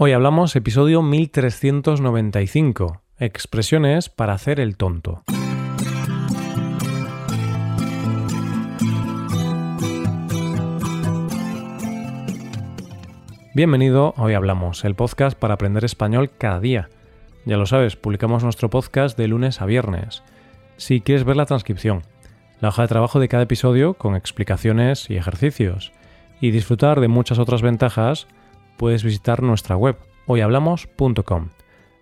Hoy hablamos episodio 1395, expresiones para hacer el tonto. Bienvenido, hoy hablamos, el podcast para aprender español cada día. Ya lo sabes, publicamos nuestro podcast de lunes a viernes. Si quieres ver la transcripción, la hoja de trabajo de cada episodio con explicaciones y ejercicios, y disfrutar de muchas otras ventajas, puedes visitar nuestra web hoyhablamos.com.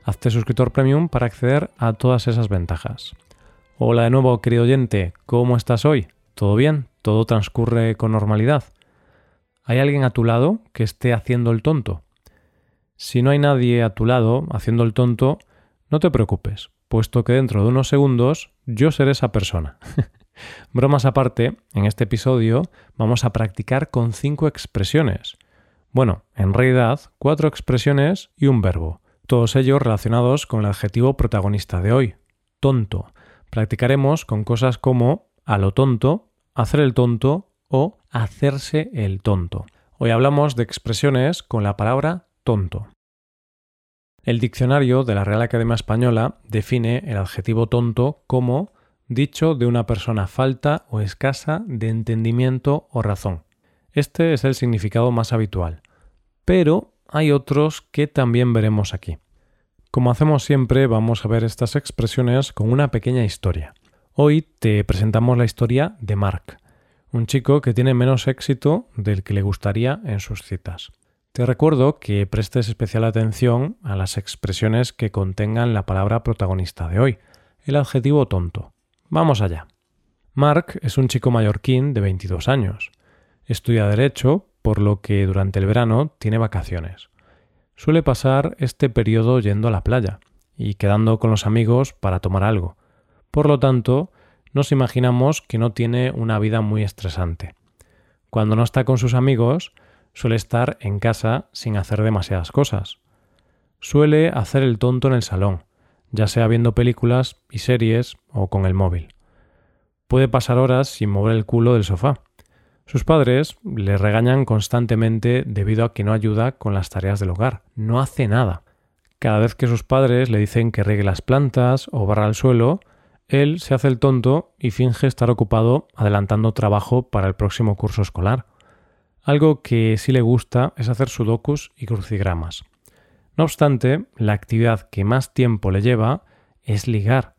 Hazte suscriptor premium para acceder a todas esas ventajas. Hola de nuevo, querido oyente, ¿cómo estás hoy? ¿Todo bien? ¿Todo transcurre con normalidad? ¿Hay alguien a tu lado que esté haciendo el tonto? Si no hay nadie a tu lado haciendo el tonto, no te preocupes, puesto que dentro de unos segundos yo seré esa persona. Bromas aparte, en este episodio vamos a practicar con cinco expresiones bueno, en realidad, cuatro expresiones y un verbo, todos ellos relacionados con el adjetivo protagonista de hoy, tonto. Practicaremos con cosas como a lo tonto, hacer el tonto o hacerse el tonto. Hoy hablamos de expresiones con la palabra tonto. El diccionario de la Real Academia Española define el adjetivo tonto como dicho de una persona falta o escasa de entendimiento o razón. Este es el significado más habitual pero hay otros que también veremos aquí. Como hacemos siempre, vamos a ver estas expresiones con una pequeña historia. Hoy te presentamos la historia de Mark, un chico que tiene menos éxito del que le gustaría en sus citas. Te recuerdo que prestes especial atención a las expresiones que contengan la palabra protagonista de hoy, el adjetivo tonto. Vamos allá. Mark es un chico mallorquín de 22 años. Estudia Derecho, por lo que durante el verano tiene vacaciones. Suele pasar este periodo yendo a la playa y quedando con los amigos para tomar algo. Por lo tanto, nos imaginamos que no tiene una vida muy estresante. Cuando no está con sus amigos, suele estar en casa sin hacer demasiadas cosas. Suele hacer el tonto en el salón, ya sea viendo películas y series o con el móvil. Puede pasar horas sin mover el culo del sofá sus padres le regañan constantemente debido a que no ayuda con las tareas del hogar, no hace nada. Cada vez que sus padres le dicen que riegue las plantas o barra el suelo, él se hace el tonto y finge estar ocupado adelantando trabajo para el próximo curso escolar. Algo que sí le gusta es hacer sudokus y crucigramas. No obstante, la actividad que más tiempo le lleva es ligar.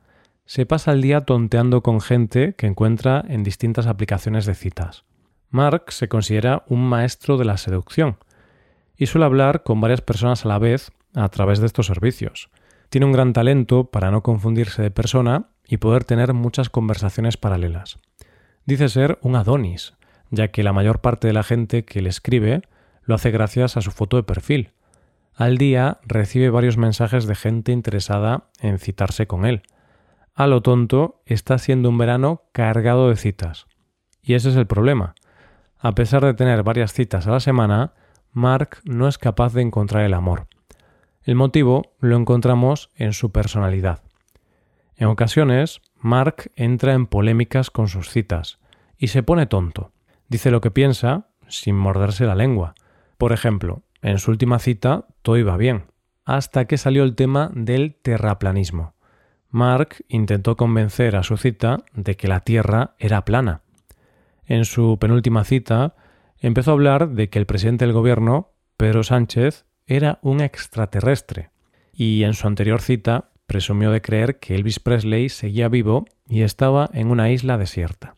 Se pasa el día tonteando con gente que encuentra en distintas aplicaciones de citas. Mark se considera un maestro de la seducción y suele hablar con varias personas a la vez a través de estos servicios. Tiene un gran talento para no confundirse de persona y poder tener muchas conversaciones paralelas. Dice ser un Adonis, ya que la mayor parte de la gente que le escribe lo hace gracias a su foto de perfil. Al día recibe varios mensajes de gente interesada en citarse con él. A lo tonto, está siendo un verano cargado de citas. Y ese es el problema. A pesar de tener varias citas a la semana, Mark no es capaz de encontrar el amor. El motivo lo encontramos en su personalidad. En ocasiones, Mark entra en polémicas con sus citas y se pone tonto. Dice lo que piensa sin morderse la lengua. Por ejemplo, en su última cita todo iba bien, hasta que salió el tema del terraplanismo. Mark intentó convencer a su cita de que la Tierra era plana en su penúltima cita, empezó a hablar de que el presidente del gobierno, Pedro Sánchez, era un extraterrestre, y en su anterior cita presumió de creer que Elvis Presley seguía vivo y estaba en una isla desierta.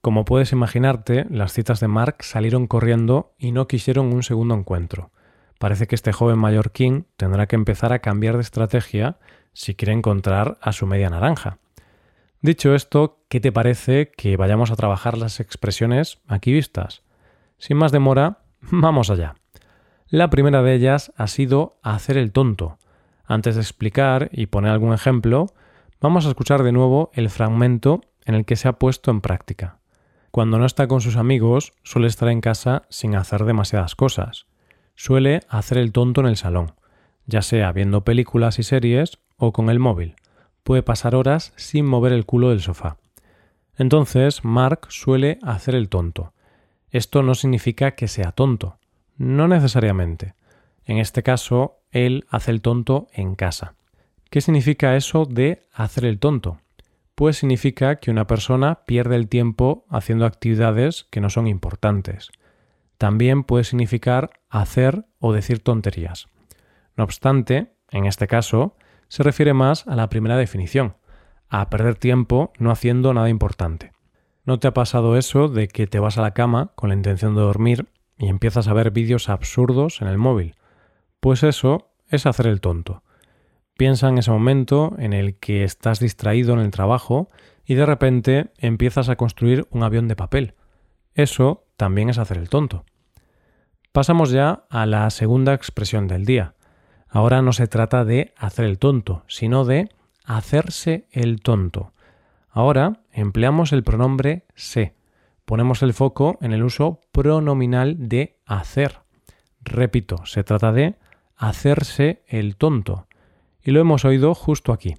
Como puedes imaginarte, las citas de Mark salieron corriendo y no quisieron un segundo encuentro. Parece que este joven mallorquín tendrá que empezar a cambiar de estrategia si quiere encontrar a su media naranja. Dicho esto, ¿qué te parece que vayamos a trabajar las expresiones aquí vistas? Sin más demora, vamos allá. La primera de ellas ha sido hacer el tonto. Antes de explicar y poner algún ejemplo, vamos a escuchar de nuevo el fragmento en el que se ha puesto en práctica. Cuando no está con sus amigos, suele estar en casa sin hacer demasiadas cosas. Suele hacer el tonto en el salón, ya sea viendo películas y series o con el móvil puede pasar horas sin mover el culo del sofá. Entonces, Mark suele hacer el tonto. Esto no significa que sea tonto, no necesariamente. En este caso, él hace el tonto en casa. ¿Qué significa eso de hacer el tonto? Pues significa que una persona pierde el tiempo haciendo actividades que no son importantes. También puede significar hacer o decir tonterías. No obstante, en este caso, se refiere más a la primera definición, a perder tiempo no haciendo nada importante. ¿No te ha pasado eso de que te vas a la cama con la intención de dormir y empiezas a ver vídeos absurdos en el móvil? Pues eso es hacer el tonto. Piensa en ese momento en el que estás distraído en el trabajo y de repente empiezas a construir un avión de papel. Eso también es hacer el tonto. Pasamos ya a la segunda expresión del día. Ahora no se trata de hacer el tonto, sino de hacerse el tonto. Ahora empleamos el pronombre se. Ponemos el foco en el uso pronominal de hacer. Repito, se trata de hacerse el tonto. Y lo hemos oído justo aquí.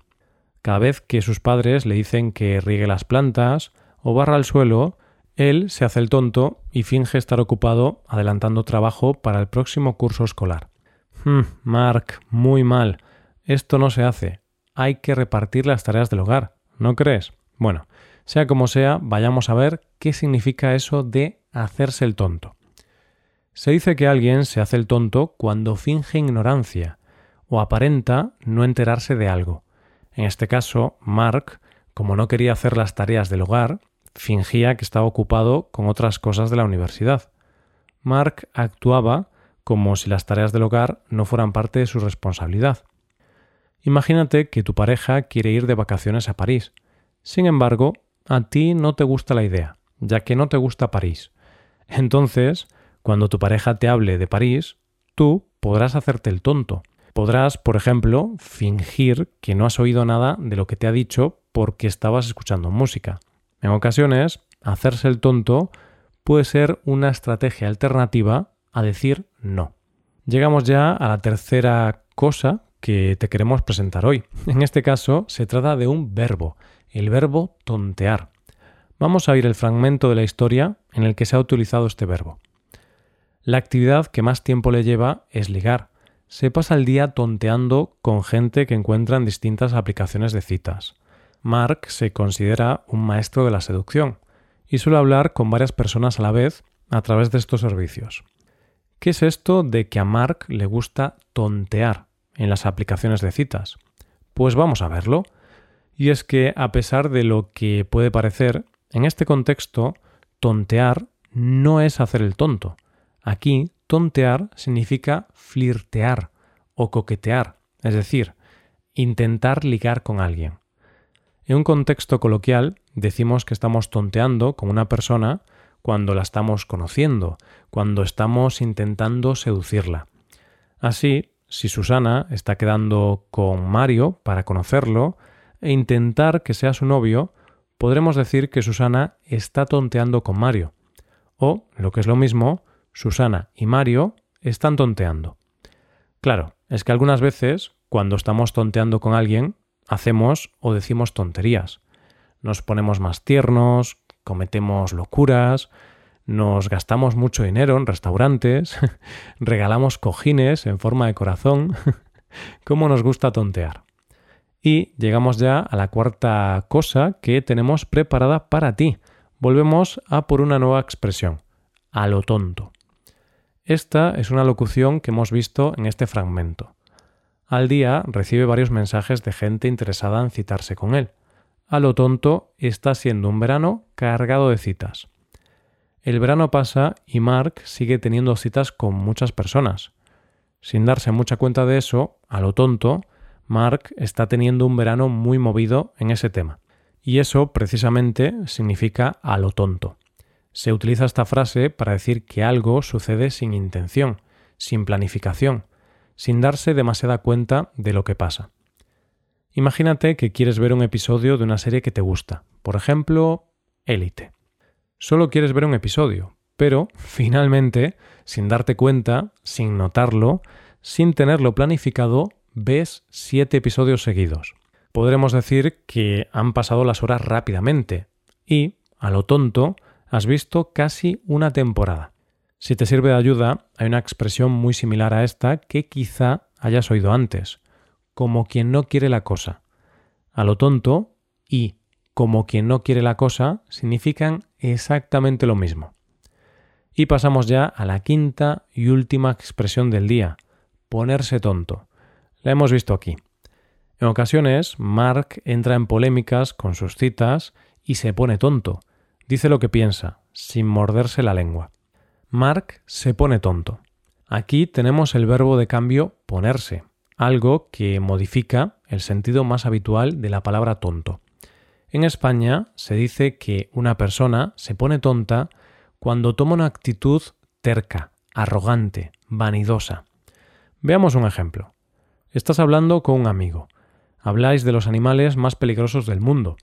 Cada vez que sus padres le dicen que riegue las plantas o barra el suelo, él se hace el tonto y finge estar ocupado adelantando trabajo para el próximo curso escolar. Hmm, Mark, muy mal. Esto no se hace. Hay que repartir las tareas del hogar, ¿no crees? Bueno, sea como sea, vayamos a ver qué significa eso de hacerse el tonto. Se dice que alguien se hace el tonto cuando finge ignorancia o aparenta no enterarse de algo. En este caso, Mark, como no quería hacer las tareas del hogar, fingía que estaba ocupado con otras cosas de la universidad. Mark actuaba como si las tareas del hogar no fueran parte de su responsabilidad. Imagínate que tu pareja quiere ir de vacaciones a París. Sin embargo, a ti no te gusta la idea, ya que no te gusta París. Entonces, cuando tu pareja te hable de París, tú podrás hacerte el tonto. Podrás, por ejemplo, fingir que no has oído nada de lo que te ha dicho porque estabas escuchando música. En ocasiones, hacerse el tonto puede ser una estrategia alternativa a decir no. Llegamos ya a la tercera cosa que te queremos presentar hoy. En este caso se trata de un verbo, el verbo tontear. Vamos a oír el fragmento de la historia en el que se ha utilizado este verbo. La actividad que más tiempo le lleva es ligar. Se pasa el día tonteando con gente que encuentra en distintas aplicaciones de citas. Mark se considera un maestro de la seducción y suele hablar con varias personas a la vez a través de estos servicios. ¿Qué es esto de que a Mark le gusta tontear en las aplicaciones de citas? Pues vamos a verlo. Y es que, a pesar de lo que puede parecer, en este contexto, tontear no es hacer el tonto, Aquí, tontear significa flirtear o coquetear, es decir, intentar ligar con alguien. En un contexto coloquial, decimos que estamos tonteando con una persona cuando la estamos conociendo, cuando estamos intentando seducirla. Así, si Susana está quedando con Mario para conocerlo e intentar que sea su novio, podremos decir que Susana está tonteando con Mario. O, lo que es lo mismo, Susana y Mario están tonteando. Claro, es que algunas veces, cuando estamos tonteando con alguien, hacemos o decimos tonterías. Nos ponemos más tiernos, cometemos locuras, nos gastamos mucho dinero en restaurantes, regalamos cojines en forma de corazón. ¿Cómo nos gusta tontear? Y llegamos ya a la cuarta cosa que tenemos preparada para ti. Volvemos a por una nueva expresión, a lo tonto. Esta es una locución que hemos visto en este fragmento. Al día recibe varios mensajes de gente interesada en citarse con él. A lo tonto está siendo un verano cargado de citas. El verano pasa y Mark sigue teniendo citas con muchas personas. Sin darse mucha cuenta de eso, a lo tonto, Mark está teniendo un verano muy movido en ese tema. Y eso precisamente significa a lo tonto. Se utiliza esta frase para decir que algo sucede sin intención, sin planificación, sin darse demasiada cuenta de lo que pasa. Imagínate que quieres ver un episodio de una serie que te gusta, por ejemplo, Élite. Solo quieres ver un episodio, pero finalmente, sin darte cuenta, sin notarlo, sin tenerlo planificado, ves siete episodios seguidos. Podremos decir que han pasado las horas rápidamente y, a lo tonto, has visto casi una temporada. Si te sirve de ayuda, hay una expresión muy similar a esta que quizá hayas oído antes, como quien no quiere la cosa. A lo tonto y como quien no quiere la cosa significan exactamente lo mismo. Y pasamos ya a la quinta y última expresión del día, ponerse tonto. La hemos visto aquí. En ocasiones, Mark entra en polémicas con sus citas y se pone tonto. Dice lo que piensa, sin morderse la lengua. Mark se pone tonto. Aquí tenemos el verbo de cambio ponerse, algo que modifica el sentido más habitual de la palabra tonto. En España se dice que una persona se pone tonta cuando toma una actitud terca, arrogante, vanidosa. Veamos un ejemplo. Estás hablando con un amigo. Habláis de los animales más peligrosos del mundo.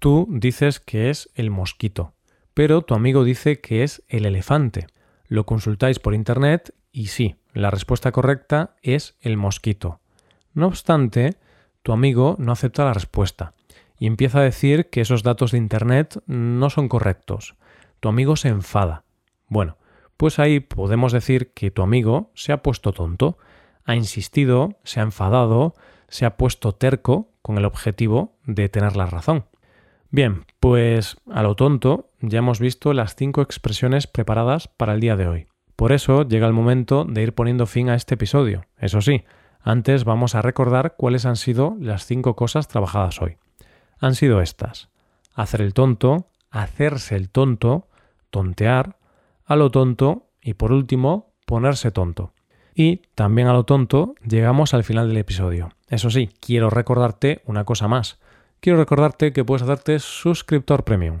Tú dices que es el mosquito, pero tu amigo dice que es el elefante. Lo consultáis por Internet y sí, la respuesta correcta es el mosquito. No obstante, tu amigo no acepta la respuesta y empieza a decir que esos datos de Internet no son correctos. Tu amigo se enfada. Bueno, pues ahí podemos decir que tu amigo se ha puesto tonto, ha insistido, se ha enfadado, se ha puesto terco con el objetivo de tener la razón. Bien, pues a lo tonto ya hemos visto las cinco expresiones preparadas para el día de hoy. Por eso llega el momento de ir poniendo fin a este episodio. Eso sí, antes vamos a recordar cuáles han sido las cinco cosas trabajadas hoy. Han sido estas. Hacer el tonto, hacerse el tonto, tontear, a lo tonto y por último, ponerse tonto. Y también a lo tonto llegamos al final del episodio. Eso sí, quiero recordarte una cosa más quiero recordarte que puedes hacerte suscriptor premium.